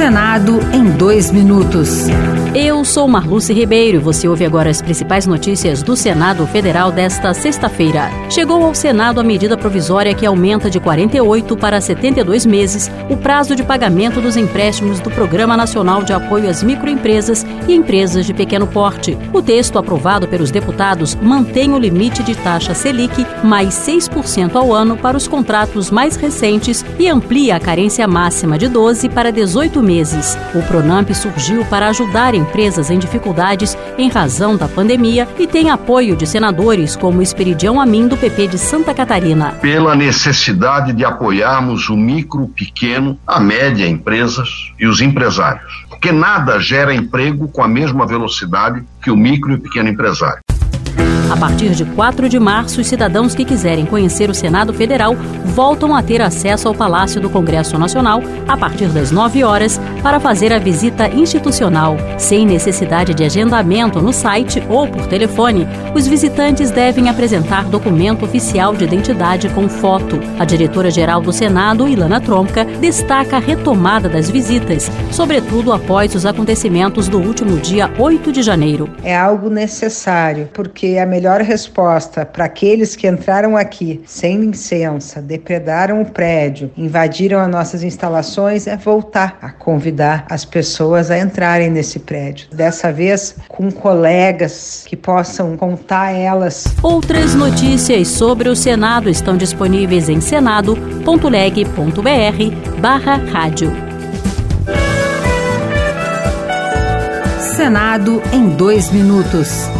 Senado em dois minutos. Eu sou Marluce Ribeiro você ouve agora as principais notícias do Senado Federal desta sexta-feira. Chegou ao Senado a medida provisória que aumenta de 48 para 72 meses o prazo de pagamento dos empréstimos do Programa Nacional de Apoio às Microempresas e Empresas de Pequeno Porte. O texto aprovado pelos deputados mantém o limite de taxa Selic mais 6% ao ano para os contratos mais recentes e amplia a carência máxima de 12 para 18 meses. O Pronamp surgiu para ajudar empresas em dificuldades em razão da pandemia e tem apoio de senadores como Esperidião Amin do PP de Santa Catarina. Pela necessidade de apoiarmos o micro, pequeno, a média empresas e os empresários, porque nada gera emprego com a mesma velocidade que o micro e pequeno empresário. A partir de 4 de março, os cidadãos que quiserem conhecer o Senado Federal voltam a ter acesso ao Palácio do Congresso Nacional a partir das 9 horas para fazer a visita institucional. Sem necessidade de agendamento no site ou por telefone, os visitantes devem apresentar documento oficial de identidade com foto. A diretora-geral do Senado, Ilana Tronca, destaca a retomada das visitas, sobretudo após os acontecimentos do último dia 8 de janeiro. É algo necessário, porque a melhor resposta para aqueles que entraram aqui sem licença, depredaram o prédio, invadiram as nossas instalações é voltar a convidar as pessoas a entrarem nesse prédio. Dessa vez com colegas que possam contar elas. Outras notícias sobre o Senado estão disponíveis em senado.leg.br/barra rádio. Senado em dois minutos.